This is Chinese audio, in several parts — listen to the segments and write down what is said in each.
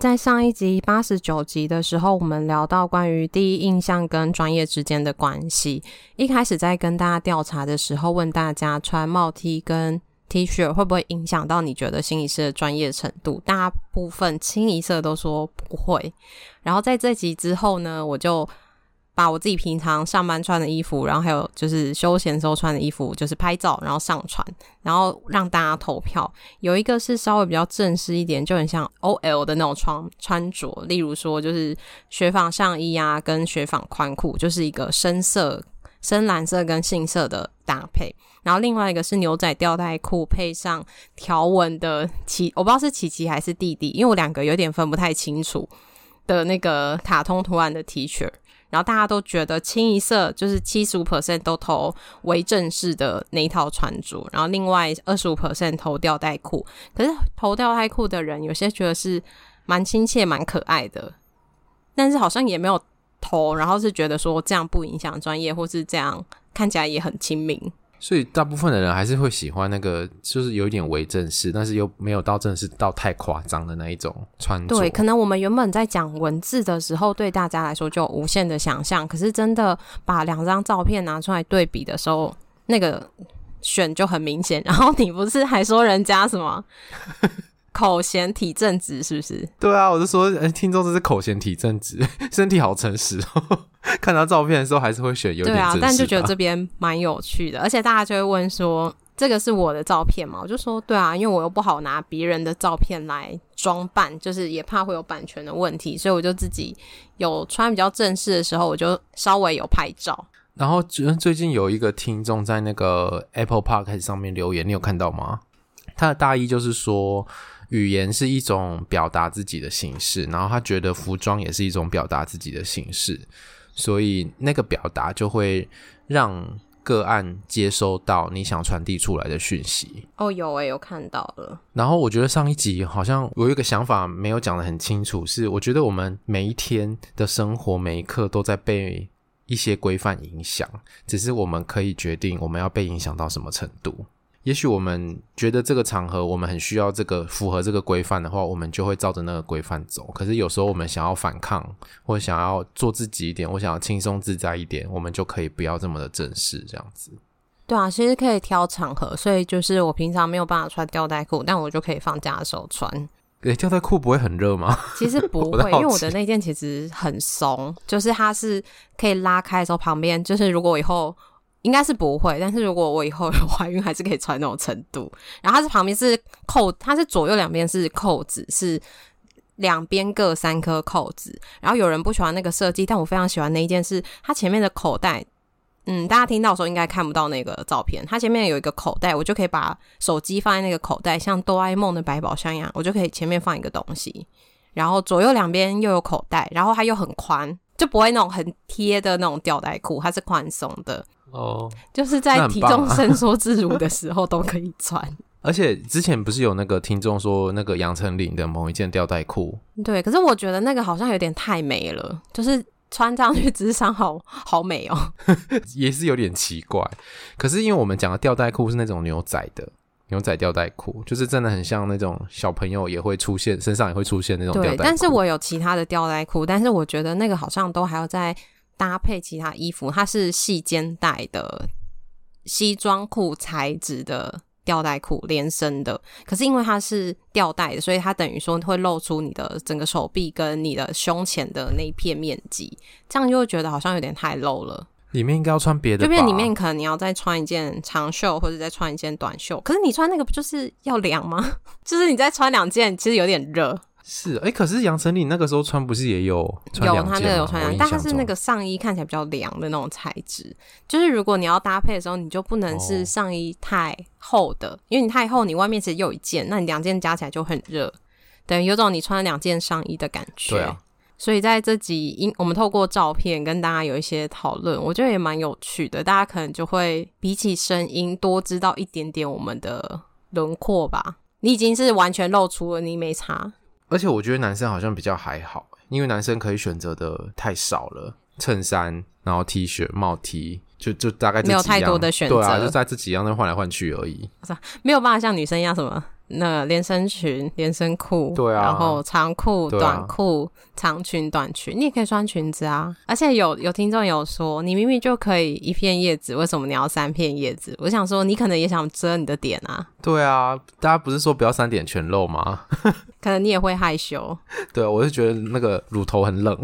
在上一集八十九集的时候，我们聊到关于第一印象跟专业之间的关系。一开始在跟大家调查的时候，问大家穿帽 T 跟 T 恤会不会影响到你觉得心理师的专业程度？大部分清一色都说不会。然后在这集之后呢，我就。把我自己平常上班穿的衣服，然后还有就是休闲时候穿的衣服，就是拍照，然后上传，然后让大家投票。有一个是稍微比较正式一点，就很像 OL 的那种穿穿着，例如说就是雪纺上衣啊，跟雪纺宽裤，就是一个深色、深蓝色跟杏色的搭配。然后另外一个是牛仔吊带裤配上条纹的奇，我不知道是琪琪还是弟弟，因为我两个有点分不太清楚的那个卡通图案的 T 恤。然后大家都觉得清一色就是七十五 percent 都投为正式的那一套穿着，然后另外二十五 percent 投吊带裤。可是投吊带裤的人，有些觉得是蛮亲切、蛮可爱的，但是好像也没有投，然后是觉得说这样不影响专业，或是这样看起来也很亲民。所以大部分的人还是会喜欢那个，就是有一点微正式，但是又没有到正式到太夸张的那一种穿着。对，可能我们原本在讲文字的时候，对大家来说就无限的想象，可是真的把两张照片拿出来对比的时候，那个选就很明显。然后你不是还说人家什么？口嫌体正直是不是？对啊，我就说，哎，听众这是口嫌体正直，身体好诚实哦。看到照片的时候，还是会选有点。对啊，但就觉得这边蛮有趣的，而且大家就会问说，这个是我的照片吗？我就说，对啊，因为我又不好拿别人的照片来装扮，就是也怕会有版权的问题，所以我就自己有穿比较正式的时候，我就稍微有拍照。然后最近有一个听众在那个 Apple Podcast 上面留言，你有看到吗？他的大意就是说。语言是一种表达自己的形式，然后他觉得服装也是一种表达自己的形式，所以那个表达就会让个案接收到你想传递出来的讯息。哦，有诶，有看到了。然后我觉得上一集好像我有一个想法没有讲得很清楚，是我觉得我们每一天的生活每一刻都在被一些规范影响，只是我们可以决定我们要被影响到什么程度。也许我们觉得这个场合我们很需要这个符合这个规范的话，我们就会照着那个规范走。可是有时候我们想要反抗，或者想要做自己一点，我想要轻松自在一点，我们就可以不要这么的正式这样子。对啊，其实可以挑场合，所以就是我平常没有办法穿吊带裤，但我就可以放假的时候穿。诶，吊带裤不会很热吗？其实不会，因为我的那件其实很松，就是它是可以拉开的时候旁边，就是如果以后。应该是不会，但是如果我以后怀孕，还是可以穿那种程度。然后它是旁边是扣，它是左右两边是扣子，是两边各三颗扣子。然后有人不喜欢那个设计，但我非常喜欢那一件，是它前面的口袋。嗯，大家听到的时候应该看不到那个照片，它前面有一个口袋，我就可以把手机放在那个口袋，像哆啦 A 梦的百宝箱一样，我就可以前面放一个东西。然后左右两边又有口袋，然后它又很宽，就不会那种很贴的那种吊带裤，它是宽松的。哦，就是在体重伸缩自如的时候都可以穿。而且之前不是有那个听众说那个杨丞琳的某一件吊带裤？对，可是我觉得那个好像有点太美了，就是穿上去智商好 好美哦，也是有点奇怪。可是因为我们讲的吊带裤是那种牛仔的牛仔吊带裤，就是真的很像那种小朋友也会出现身上也会出现那种吊带裤。对，但是我有其他的吊带裤，但是我觉得那个好像都还要再。搭配其他衣服，它是细肩带的西装裤材质的吊带裤，连身的。可是因为它是吊带的，所以它等于说会露出你的整个手臂跟你的胸前的那一片面积，这样就会觉得好像有点太露了。里面应该要穿别的吧？这边里面可能你要再穿一件长袖，或者再穿一件短袖。可是你穿那个不就是要凉吗？就是你再穿两件，其实有点热。是，哎、欸，可是杨丞琳那个时候穿不是也有？有，她那个有穿但她是那个上衣看起来比较凉的那种材质。就是如果你要搭配的时候，你就不能是上衣太厚的，哦、因为你太厚，你外面其实有一件，那你两件加起来就很热。等于，有种你穿了两件上衣的感觉。对啊。所以在这集，因我们透过照片跟大家有一些讨论，我觉得也蛮有趣的。大家可能就会比起声音多知道一点点我们的轮廓吧。你已经是完全露出了，你没差。而且我觉得男生好像比较还好，因为男生可以选择的太少了，衬衫，然后 T 恤、帽 T，就就大概这几样，没有太多的选择，对啊，就在这几样那换来换去而已。没有办法像女生一样什么。那连身裙、连身裤，对啊，然后长裤、啊、短裤、长裙、短裙，你也可以穿裙子啊。而且有有听众有说，你明明就可以一片叶子，为什么你要三片叶子？我想说，你可能也想遮你的点啊。对啊，大家不是说不要三点全露吗？可能你也会害羞。对，我是觉得那个乳头很冷。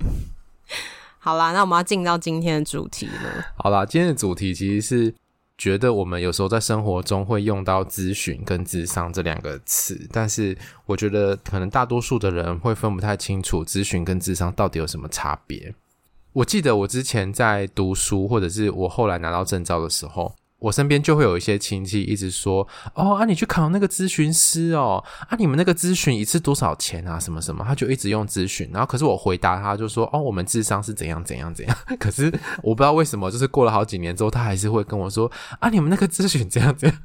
好啦，那我们要进到今天的主题了。好啦，今天的主题其实是。觉得我们有时候在生活中会用到咨询跟智商这两个词，但是我觉得可能大多数的人会分不太清楚咨询跟智商到底有什么差别。我记得我之前在读书，或者是我后来拿到证照的时候。我身边就会有一些亲戚一直说：“哦，啊，你去考那个咨询师哦，啊，你们那个咨询一次多少钱啊？什么什么？”他就一直用咨询，然后可是我回答他就说：“哦，我们智商是怎样怎样怎样。” 可是我不知道为什么，就是过了好几年之后，他还是会跟我说：“啊，你们那个咨询怎样怎样。”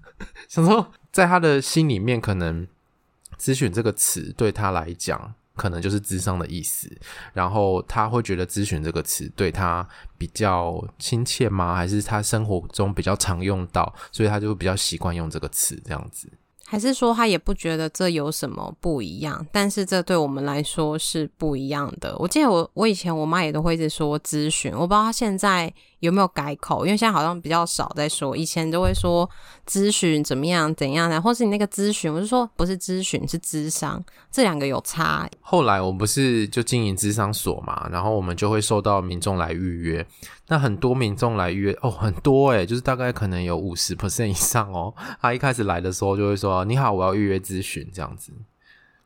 想说在他的心里面，可能“咨询”这个词对他来讲。可能就是智商的意思，然后他会觉得咨询这个词对他比较亲切吗？还是他生活中比较常用到，所以他就会比较习惯用这个词这样子。还是说他也不觉得这有什么不一样，但是这对我们来说是不一样的。我记得我我以前我妈也都会一直说咨询，我不知道她现在有没有改口，因为现在好像比较少在说，以前都会说咨询怎么样怎样的，或是你那个咨询，我就说不是咨询是咨商，这两个有差。后来我不是就经营咨商所嘛，然后我们就会受到民众来预约。那很多民众来预约哦，很多诶，就是大概可能有五十 percent 以上哦。他一开始来的时候就会说：“你好，我要预约咨询这样子。”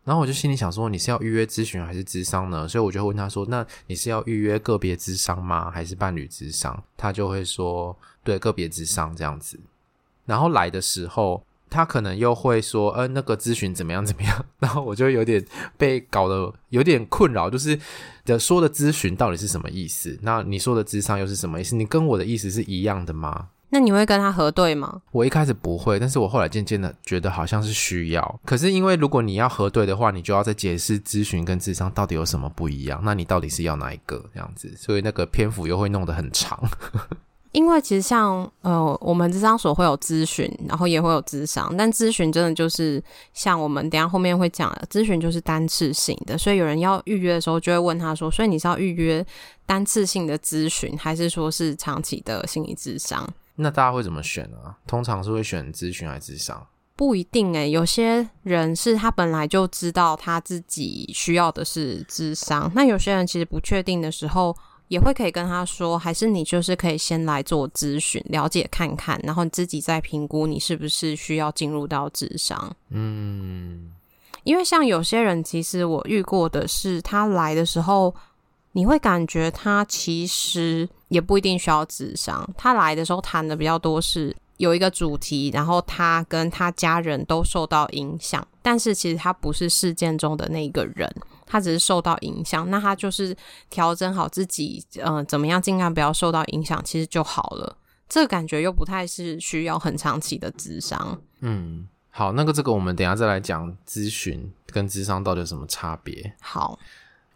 然后我就心里想说：“你是要预约咨询还是咨商呢？”所以我就问他说：“那你是要预约个别咨商吗？还是伴侣咨商？”他就会说：“对，个别咨商这样子。”然后来的时候。他可能又会说，呃，那个咨询怎么样怎么样，然后我就有点被搞得有点困扰，就是的说的咨询到底是什么意思？那你说的咨商又是什么意思？你跟我的意思是一样的吗？那你会跟他核对吗？我一开始不会，但是我后来渐渐的觉得好像是需要。可是因为如果你要核对的话，你就要再解释咨询跟智商到底有什么不一样，那你到底是要哪一个这样子？所以那个篇幅又会弄得很长。因为其实像呃，我们咨商所会有咨询，然后也会有智商，但咨询真的就是像我们等一下后面会讲的，咨询就是单次性的，所以有人要预约的时候，就会问他说：“所以你是要预约单次性的咨询，还是说是长期的心理智商？”那大家会怎么选啊？通常是会选咨询还是咨商？不一定诶，有些人是他本来就知道他自己需要的是智商，那有些人其实不确定的时候。也会可以跟他说，还是你就是可以先来做咨询，了解看看，然后你自己再评估你是不是需要进入到智商。嗯，因为像有些人，其实我遇过的是，他来的时候，你会感觉他其实也不一定需要智商。他来的时候谈的比较多是有一个主题，然后他跟他家人都受到影响，但是其实他不是事件中的那个人。他只是受到影响，那他就是调整好自己，嗯、呃，怎么样尽量不要受到影响，其实就好了。这个感觉又不太是需要很长期的智商。嗯，好，那个这个我们等一下再来讲咨询跟智商到底有什么差别。好，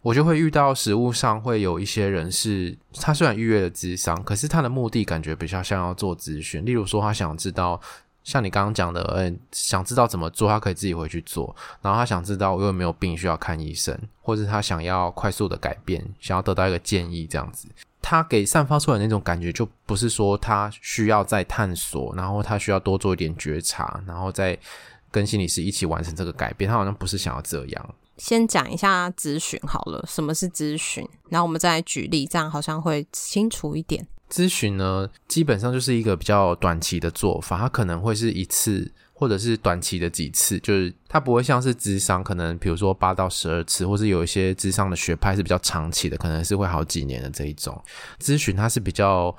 我就会遇到实物上会有一些人是，他虽然预约了咨商，可是他的目的感觉比较像要做咨询，例如说他想知道。像你刚刚讲的，嗯，想知道怎么做，他可以自己回去做。然后他想知道我有没有病需要看医生，或者他想要快速的改变，想要得到一个建议，这样子，他给散发出来那种感觉，就不是说他需要再探索，然后他需要多做一点觉察，然后再跟心理师一起完成这个改变。他好像不是想要这样。先讲一下咨询好了，什么是咨询？然后我们再来举例，这样好像会清楚一点。咨询呢，基本上就是一个比较短期的做法，它可能会是一次，或者是短期的几次，就是它不会像是智商，可能比如说八到十二次，或是有一些智商的学派是比较长期的，可能是会好几年的这一种。咨询它是比较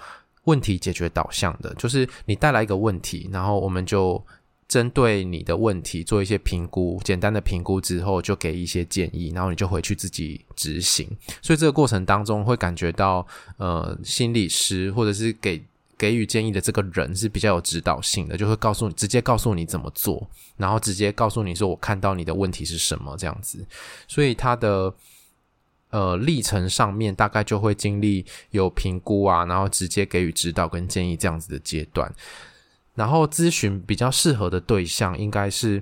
问题解决导向的，就是你带来一个问题，然后我们就针对你的问题做一些评估，简单的评估之后就给一些建议，然后你就回去自己执行。所以这个过程当中会感觉到，呃，心理师或者是给给予建议的这个人是比较有指导性的，就会告诉你，直接告诉你怎么做，然后直接告诉你说，我看到你的问题是什么这样子。所以他的呃历程上面大概就会经历有评估啊，然后直接给予指导跟建议这样子的阶段。然后咨询比较适合的对象，应该是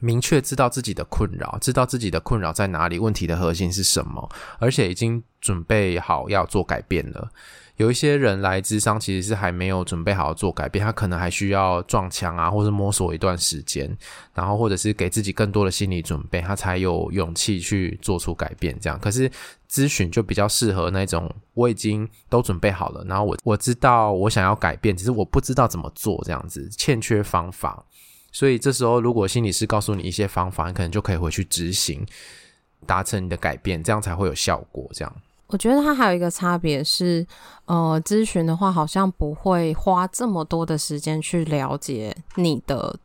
明确知道自己的困扰，知道自己的困扰在哪里，问题的核心是什么，而且已经准备好要做改变了。有一些人来咨商，其实是还没有准备好做改变，他可能还需要撞墙啊，或者摸索一段时间，然后或者是给自己更多的心理准备，他才有勇气去做出改变。这样，可是咨询就比较适合那种我已经都准备好了，然后我我知道我想要改变，只是我不知道怎么做，这样子欠缺方法。所以这时候，如果心理师告诉你一些方法，你可能就可以回去执行，达成你的改变，这样才会有效果。这样。我觉得它还有一个差别是，呃，咨询的话好像不会花这么多的时间去了解你的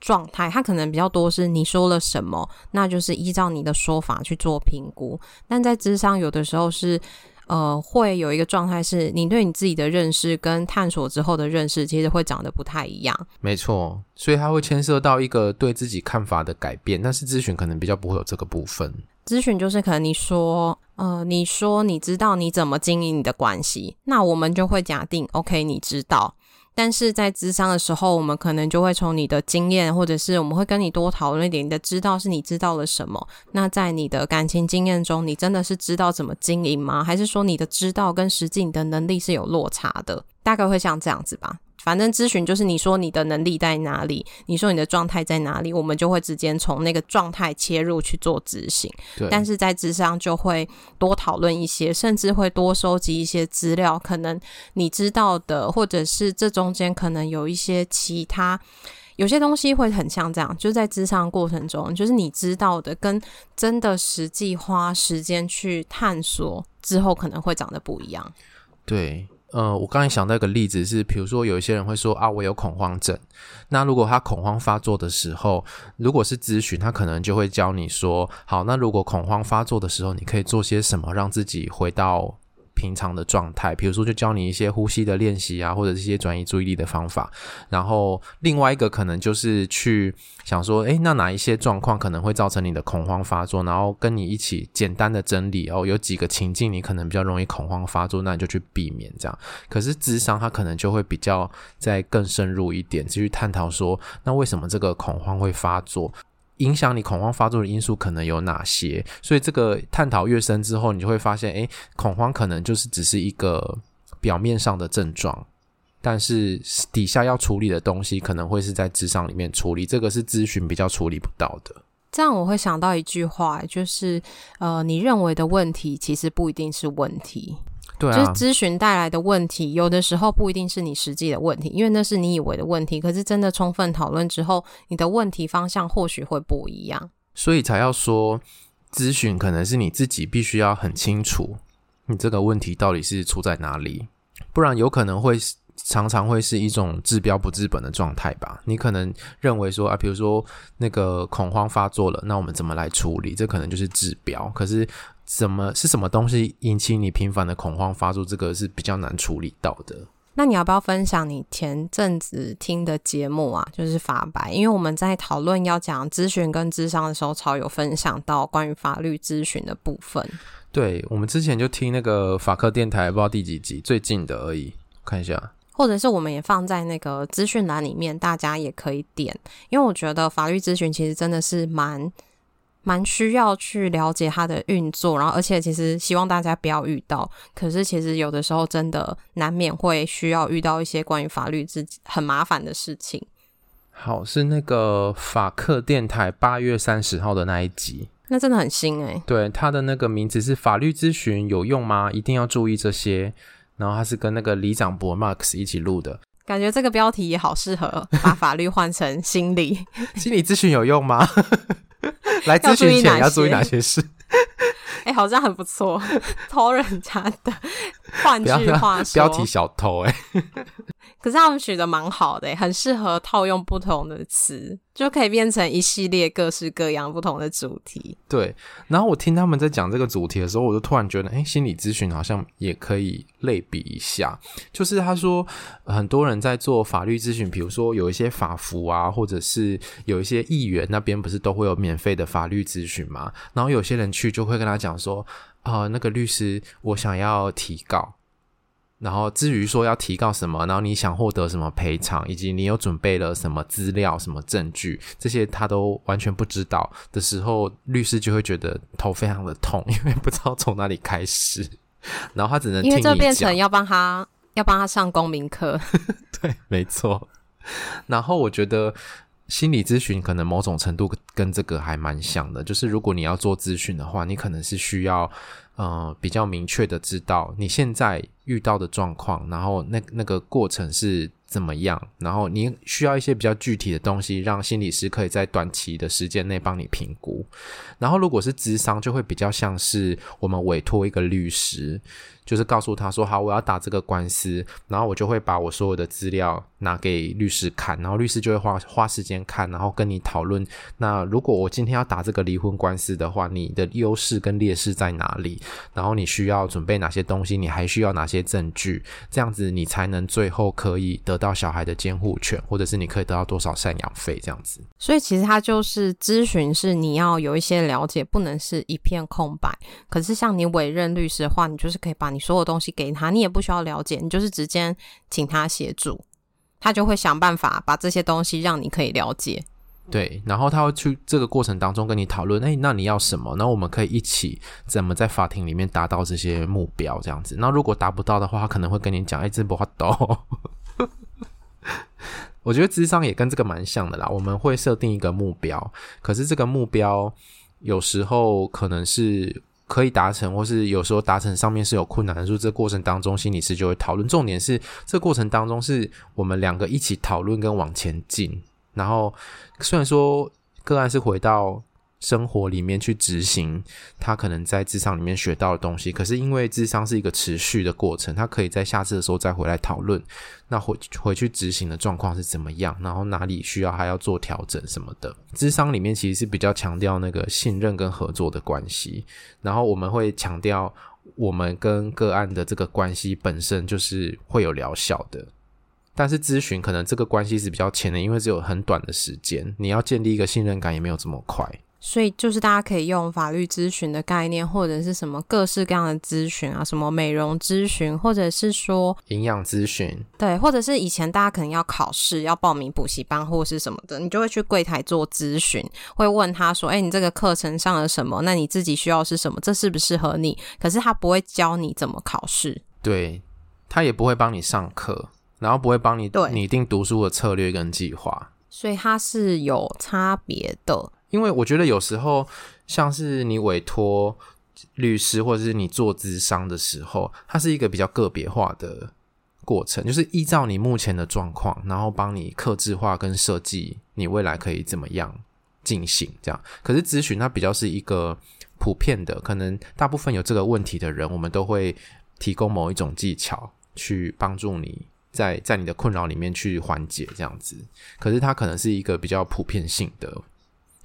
状态，它可能比较多是你说了什么，那就是依照你的说法去做评估。但在智商有的时候是，呃，会有一个状态是你对你自己的认识跟探索之后的认识，其实会长得不太一样。没错，所以它会牵涉到一个对自己看法的改变，但是咨询可能比较不会有这个部分。咨询就是可能你说，呃，你说你知道你怎么经营你的关系，那我们就会假定，OK，你知道。但是在咨商的时候，我们可能就会从你的经验，或者是我们会跟你多讨论一点，你的知道是你知道了什么。那在你的感情经验中，你真的是知道怎么经营吗？还是说你的知道跟实际你的能力是有落差的？大概会像这样子吧。反正咨询就是你说你的能力在哪里，你说你的状态在哪里，我们就会直接从那个状态切入去做执行。对。但是在智商就会多讨论一些，甚至会多收集一些资料，可能你知道的，或者是这中间可能有一些其他，有些东西会很像这样，就在智商过程中，就是你知道的跟真的实际花时间去探索之后，可能会长得不一样。对。呃，我刚才想到一个例子是，比如说有一些人会说啊，我有恐慌症。那如果他恐慌发作的时候，如果是咨询，他可能就会教你说，好，那如果恐慌发作的时候，你可以做些什么，让自己回到。平常的状态，比如说就教你一些呼吸的练习啊，或者是一些转移注意力的方法。然后另外一个可能就是去想说，诶，那哪一些状况可能会造成你的恐慌发作？然后跟你一起简单的整理哦，有几个情境你可能比较容易恐慌发作，那你就去避免这样。可是智商它可能就会比较再更深入一点，继续探讨说，那为什么这个恐慌会发作？影响你恐慌发作的因素可能有哪些？所以这个探讨越深之后，你就会发现，诶，恐慌可能就是只是一个表面上的症状，但是底下要处理的东西可能会是在智商里面处理，这个是咨询比较处理不到的。这样我会想到一句话，就是呃，你认为的问题其实不一定是问题。对啊，就是咨询带来的问题，有的时候不一定是你实际的问题，因为那是你以为的问题。可是真的充分讨论之后，你的问题方向或许会不一样。所以才要说，咨询可能是你自己必须要很清楚，你这个问题到底是出在哪里，不然有可能会常常会是一种治标不治本的状态吧。你可能认为说啊，比如说那个恐慌发作了，那我们怎么来处理？这可能就是治标，可是。什么是什么东西引起你频繁的恐慌发作？这个是比较难处理到的。那你要不要分享你前阵子听的节目啊？就是法白，因为我们在讨论要讲咨询跟智商的时候，超有分享到关于法律咨询的部分。对，我们之前就听那个法客电台，不知道第几集，最近的而已，看一下。或者是我们也放在那个资讯栏里面，大家也可以点。因为我觉得法律咨询其实真的是蛮。蛮需要去了解它的运作，然后而且其实希望大家不要遇到。可是其实有的时候真的难免会需要遇到一些关于法律自己很麻烦的事情。好，是那个法客电台八月三十号的那一集，那真的很新诶。对，他的那个名字是法律咨询有用吗？一定要注意这些。然后他是跟那个李长博 Max 一起录的，感觉这个标题也好适合把法律换成心理。心理咨询有用吗？来咨询前要注意哪些事？哎、欸，好像很不错，偷人家的。换句话说，标题小偷哎、欸。可是他们取得蛮好的，很适合套用不同的词，就可以变成一系列各式各样不同的主题。对，然后我听他们在讲这个主题的时候，我就突然觉得，哎，心理咨询好像也可以类比一下。就是他说，很多人在做法律咨询，比如说有一些法服啊，或者是有一些议员那边不是都会有免费的法律咨询吗？然后有些人去就会跟他讲说，啊、呃，那个律师，我想要提告。然后至于说要提告什么，然后你想获得什么赔偿，以及你有准备了什么资料、什么证据，这些他都完全不知道的时候，律师就会觉得头非常的痛，因为不知道从哪里开始。然后他只能听，因为这变成要帮他要帮他上公民课。对，没错。然后我觉得心理咨询可能某种程度跟这个还蛮像的，就是如果你要做咨询的话，你可能是需要。呃，比较明确的知道你现在遇到的状况，然后那那个过程是怎么样，然后你需要一些比较具体的东西，让心理师可以在短期的时间内帮你评估。然后如果是咨商，就会比较像是我们委托一个律师。就是告诉他说好，我要打这个官司，然后我就会把我所有的资料拿给律师看，然后律师就会花花时间看，然后跟你讨论。那如果我今天要打这个离婚官司的话，你的优势跟劣势在哪里？然后你需要准备哪些东西？你还需要哪些证据？这样子你才能最后可以得到小孩的监护权，或者是你可以得到多少赡养费？这样子。所以其实他就是咨询，是你要有一些了解，不能是一片空白。可是像你委任律师的话，你就是可以把。你所有东西给他，你也不需要了解，你就是直接请他协助，他就会想办法把这些东西让你可以了解。对，然后他会去这个过程当中跟你讨论，哎，那你要什么？那我们可以一起怎么在法庭里面达到这些目标？这样子。那如果达不到的话，他可能会跟你讲，哎，这不好懂。我觉得智商也跟这个蛮像的啦，我们会设定一个目标，可是这个目标有时候可能是。可以达成，或是有时候达成上面是有困难的，时候这过程当中，心理师就会讨论。重点是这过程当中是我们两个一起讨论跟往前进。然后虽然说个案是回到。生活里面去执行他可能在智商里面学到的东西，可是因为智商是一个持续的过程，他可以在下次的时候再回来讨论，那回回去执行的状况是怎么样，然后哪里需要还要做调整什么的。智商里面其实是比较强调那个信任跟合作的关系，然后我们会强调我们跟个案的这个关系本身就是会有疗效的，但是咨询可能这个关系是比较浅的，因为只有很短的时间，你要建立一个信任感也没有这么快。所以就是大家可以用法律咨询的概念，或者是什么各式各样的咨询啊，什么美容咨询，或者是说营养咨询，对，或者是以前大家可能要考试，要报名补习班或者是什么的，你就会去柜台做咨询，会问他说：“哎，你这个课程上了什么？那你自己需要是什么？这适不适合你？”可是他不会教你怎么考试，对，他也不会帮你上课，然后不会帮你拟定读书的策略跟计划，所以它是有差别的。因为我觉得有时候，像是你委托律师或者是你做咨商的时候，它是一个比较个别化的过程，就是依照你目前的状况，然后帮你克制化跟设计你未来可以怎么样进行这样。可是咨询它比较是一个普遍的，可能大部分有这个问题的人，我们都会提供某一种技巧去帮助你在在你的困扰里面去缓解这样子。可是它可能是一个比较普遍性的。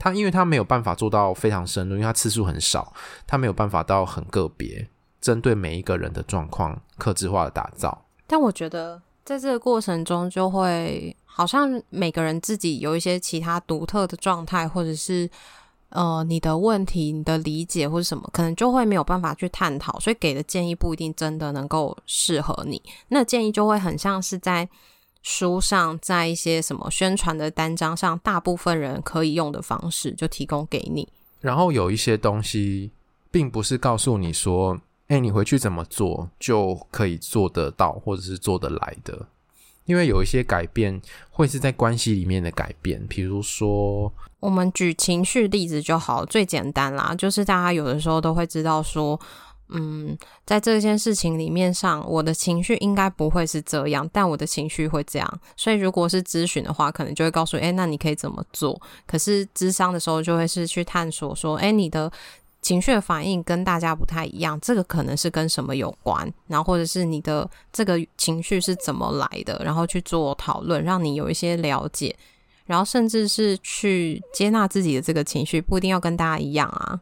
他因为他没有办法做到非常深入，因为他次数很少，他没有办法到很个别，针对每一个人的状况，克制化的打造。但我觉得在这个过程中，就会好像每个人自己有一些其他独特的状态，或者是呃你的问题、你的理解或者什么，可能就会没有办法去探讨，所以给的建议不一定真的能够适合你。那建议就会很像是在。书上在一些什么宣传的单张上，大部分人可以用的方式就提供给你。然后有一些东西，并不是告诉你说，哎，你回去怎么做就可以做得到，或者是做得来的。因为有一些改变会是在关系里面的改变，比如说，我们举情绪例子就好，最简单啦，就是大家有的时候都会知道说。嗯，在这件事情里面上，我的情绪应该不会是这样，但我的情绪会这样。所以如果是咨询的话，可能就会告诉，诶，那你可以怎么做？可是咨商的时候，就会是去探索说，诶，你的情绪反应跟大家不太一样，这个可能是跟什么有关，然后或者是你的这个情绪是怎么来的，然后去做讨论，让你有一些了解，然后甚至是去接纳自己的这个情绪，不一定要跟大家一样啊。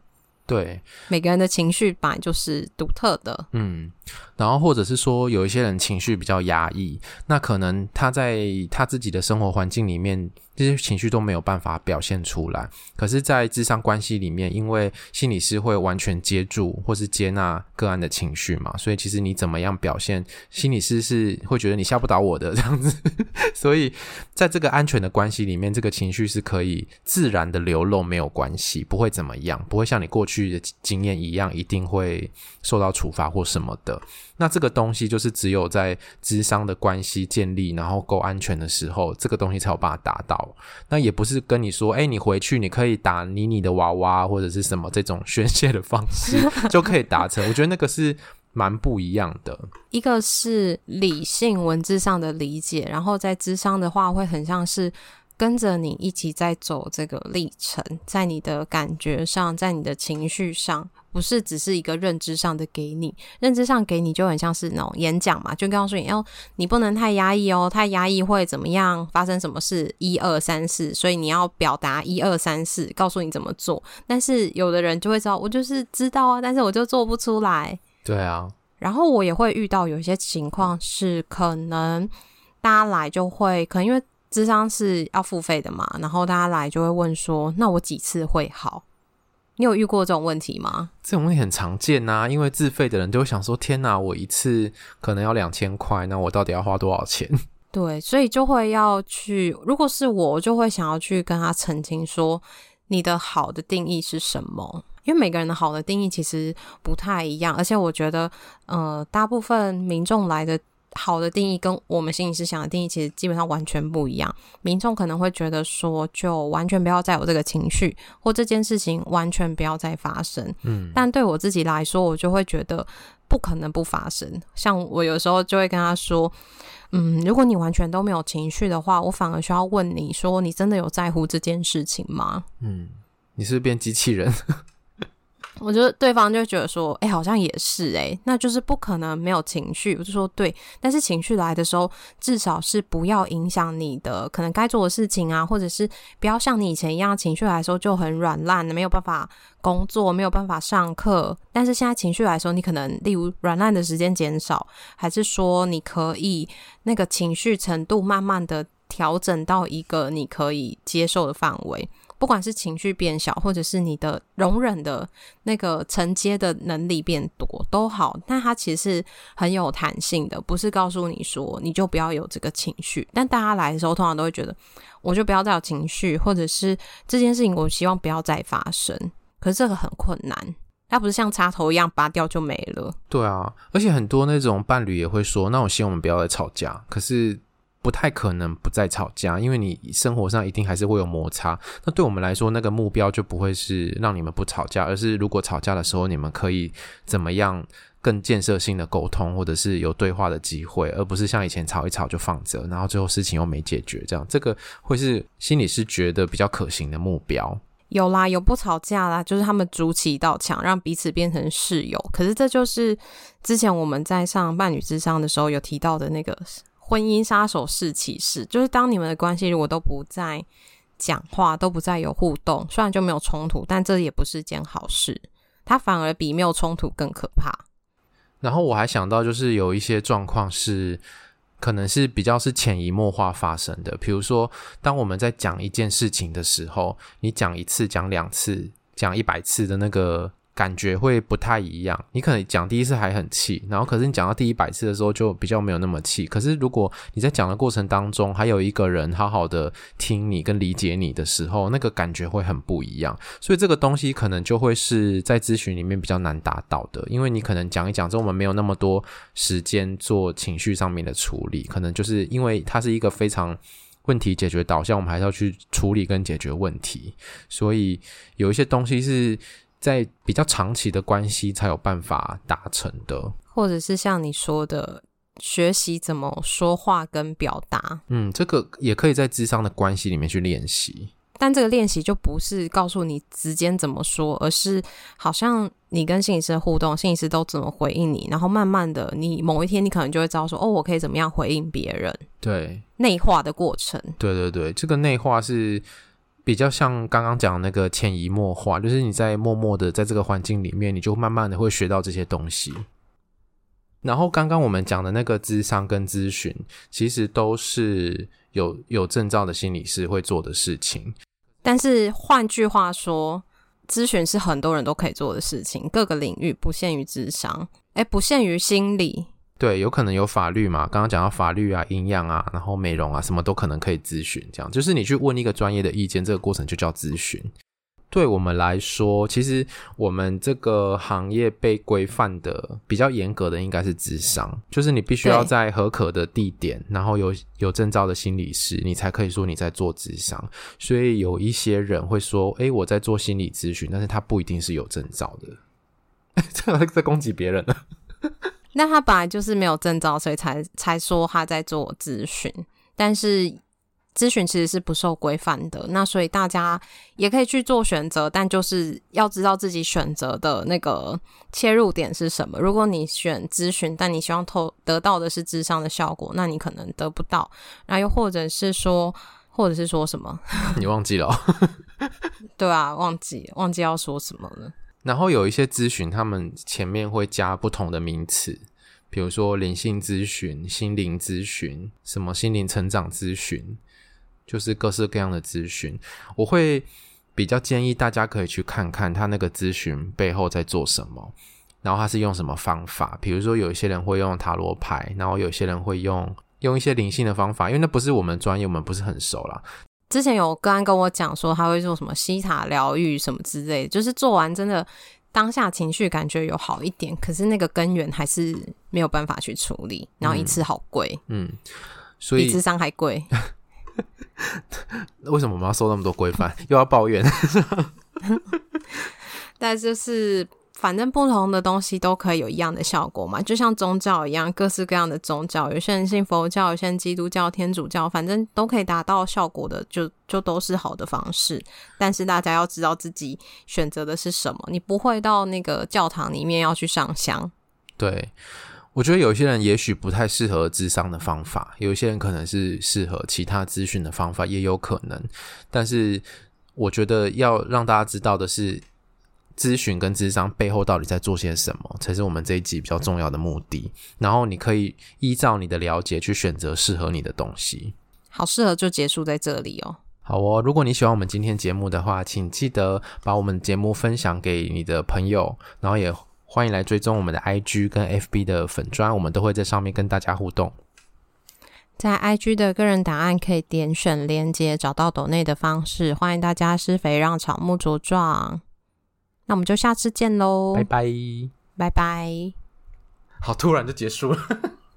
对，每个人的情绪本来就是独特的。嗯，然后或者是说，有一些人情绪比较压抑，那可能他在他自己的生活环境里面。这些情绪都没有办法表现出来，可是，在咨商关系里面，因为心理师会完全接住或是接纳个案的情绪嘛，所以其实你怎么样表现，心理师是会觉得你吓不倒我的 这样子。所以，在这个安全的关系里面，这个情绪是可以自然的流露，没有关系，不会怎么样，不会像你过去的经验一样，一定会受到处罚或什么的。那这个东西就是只有在智商的关系建立，然后够安全的时候，这个东西才有办法达到。那也不是跟你说，哎，你回去你可以打你你的娃娃或者是什么这种宣泄的方式就可以达成。我觉得那个是蛮不一样的。一个是理性文字上的理解，然后在智商的话会很像是跟着你一起在走这个历程，在你的感觉上，在你的情绪上。不是只是一个认知上的给你，认知上给你就很像是那种演讲嘛，就告诉你哦，你不能太压抑哦，太压抑会怎么样，发生什么事，一二三四，所以你要表达一二三四，告诉你怎么做。但是有的人就会知道，我就是知道啊，但是我就做不出来。对啊，然后我也会遇到有一些情况是，可能大家来就会，可能因为咨商是要付费的嘛，然后大家来就会问说，那我几次会好？你有遇过这种问题吗？这种问题很常见呐、啊，因为自费的人都会想说：“天哪，我一次可能要两千块，那我到底要花多少钱？”对，所以就会要去。如果是我，我就会想要去跟他澄清说：“你的好的定义是什么？”因为每个人的好的定义其实不太一样，而且我觉得，呃，大部分民众来的。好的定义跟我们心理师想的定义其实基本上完全不一样。民众可能会觉得说，就完全不要再有这个情绪，或这件事情完全不要再发生。嗯，但对我自己来说，我就会觉得不可能不发生。像我有时候就会跟他说，嗯，如果你完全都没有情绪的话，我反而需要问你说，你真的有在乎这件事情吗？嗯，你是不是变机器人？我觉得对方就觉得说，哎、好像也是哎、那就是不可能没有情绪。我就说对，但是情绪来的时候，至少是不要影响你的可能该做的事情啊，或者是不要像你以前一样，情绪来的时候就很软烂，没有办法工作，没有办法上课。但是现在情绪来的时候，你可能例如软烂的时间减少，还是说你可以那个情绪程度慢慢的调整到一个你可以接受的范围。不管是情绪变小，或者是你的容忍的那个承接的能力变多都好，但它其实很有弹性的，不是告诉你说你就不要有这个情绪。但大家来的时候，通常都会觉得我就不要再有情绪，或者是这件事情我希望不要再发生。可是这个很困难，它不是像插头一样拔掉就没了。对啊，而且很多那种伴侣也会说，那我希望我们不要再吵架。可是。不太可能不再吵架，因为你生活上一定还是会有摩擦。那对我们来说，那个目标就不会是让你们不吵架，而是如果吵架的时候，你们可以怎么样更建设性的沟通，或者是有对话的机会，而不是像以前吵一吵就放着，然后最后事情又没解决，这样这个会是心理师觉得比较可行的目标。有啦，有不吵架啦，就是他们筑起一道墙，让彼此变成室友。可是这就是之前我们在上伴侣之商的时候有提到的那个。婚姻杀手式起誓，就是当你们的关系如果都不再讲话，都不再有互动，虽然就没有冲突，但这也不是件好事，它反而比没有冲突更可怕。然后我还想到，就是有一些状况是，可能是比较是潜移默化发生的，比如说，当我们在讲一件事情的时候，你讲一次、讲两次、讲一百次的那个。感觉会不太一样，你可能讲第一次还很气，然后可是你讲到第一百次的时候就比较没有那么气。可是如果你在讲的过程当中还有一个人好好的听你跟理解你的时候，那个感觉会很不一样。所以这个东西可能就会是在咨询里面比较难达到的，因为你可能讲一讲之后，我们没有那么多时间做情绪上面的处理，可能就是因为它是一个非常问题解决导向，我们还是要去处理跟解决问题，所以有一些东西是。在比较长期的关系才有办法达成的，或者是像你说的，学习怎么说话跟表达。嗯，这个也可以在智商的关系里面去练习。但这个练习就不是告诉你直接怎么说，而是好像你跟心理师的互动，心理师都怎么回应你，然后慢慢的，你某一天你可能就会知道说，哦，我可以怎么样回应别人。对，内化的过程。对对对，这个内化是比较像刚刚讲那个潜移默化，就是你在默默的在这个环境里面，你就慢慢的会学到这些东西。然后刚刚我们讲的那个咨商跟咨询，其实都是有有证照的心理师会做的事情。但是换句话说，咨询是很多人都可以做的事情，各个领域不限于智商，诶，不限于心理。对，有可能有法律嘛？刚刚讲到法律啊、营养啊，然后美容啊，什么都可能可以咨询。这样就是你去问一个专业的意见，这个过程就叫咨询。对我们来说，其实我们这个行业被规范的比较严格的应该是智商，就是你必须要在合可的地点，然后有有证照的心理师，你才可以说你在做智商。所以有一些人会说：“诶，我在做心理咨询，但是他不一定是有证照的。”这样在攻击别人了。那他本来就是没有证照，所以才才说他在做咨询，但是。咨询其实是不受规范的，那所以大家也可以去做选择，但就是要知道自己选择的那个切入点是什么。如果你选咨询，但你希望透得到的是智商的效果，那你可能得不到。然后又或者是说，或者是说什么？你忘记了？对啊，忘记忘记要说什么了。然后有一些咨询，他们前面会加不同的名词，比如说灵性咨询、心灵咨询、什么心灵成长咨询。就是各式各样的咨询，我会比较建议大家可以去看看他那个咨询背后在做什么，然后他是用什么方法。比如说，有一些人会用塔罗牌，然后有些人会用用一些灵性的方法，因为那不是我们专业，我们不是很熟啦。之前有个案跟我讲说，他会做什么西塔疗愈什么之类的，就是做完真的当下情绪感觉有好一点，可是那个根源还是没有办法去处理，然后一次好贵，嗯，嗯，所以比咨商还贵。为什么我们要受那么多规范？又要抱怨？但就是反正不同的东西都可以有一样的效果嘛，就像宗教一样，各式各样的宗教，有些人信佛教，有些人基督教、天主教，反正都可以达到效果的，就就都是好的方式。但是大家要知道自己选择的是什么，你不会到那个教堂里面要去上香。对。我觉得有些人也许不太适合咨商的方法，有些人可能是适合其他咨询的方法，也有可能。但是我觉得要让大家知道的是，咨询跟智商背后到底在做些什么，才是我们这一集比较重要的目的。然后你可以依照你的了解去选择适合你的东西。好，适合就结束在这里哦。好哦，如果你喜欢我们今天节目的话，请记得把我们节目分享给你的朋友，然后也。欢迎来追踪我们的 IG 跟 FB 的粉砖，我们都会在上面跟大家互动。在 IG 的个人档案可以点选连接，找到抖内的方式。欢迎大家施肥让草木茁壮。那我们就下次见喽，拜拜，拜拜。好突然就结束了。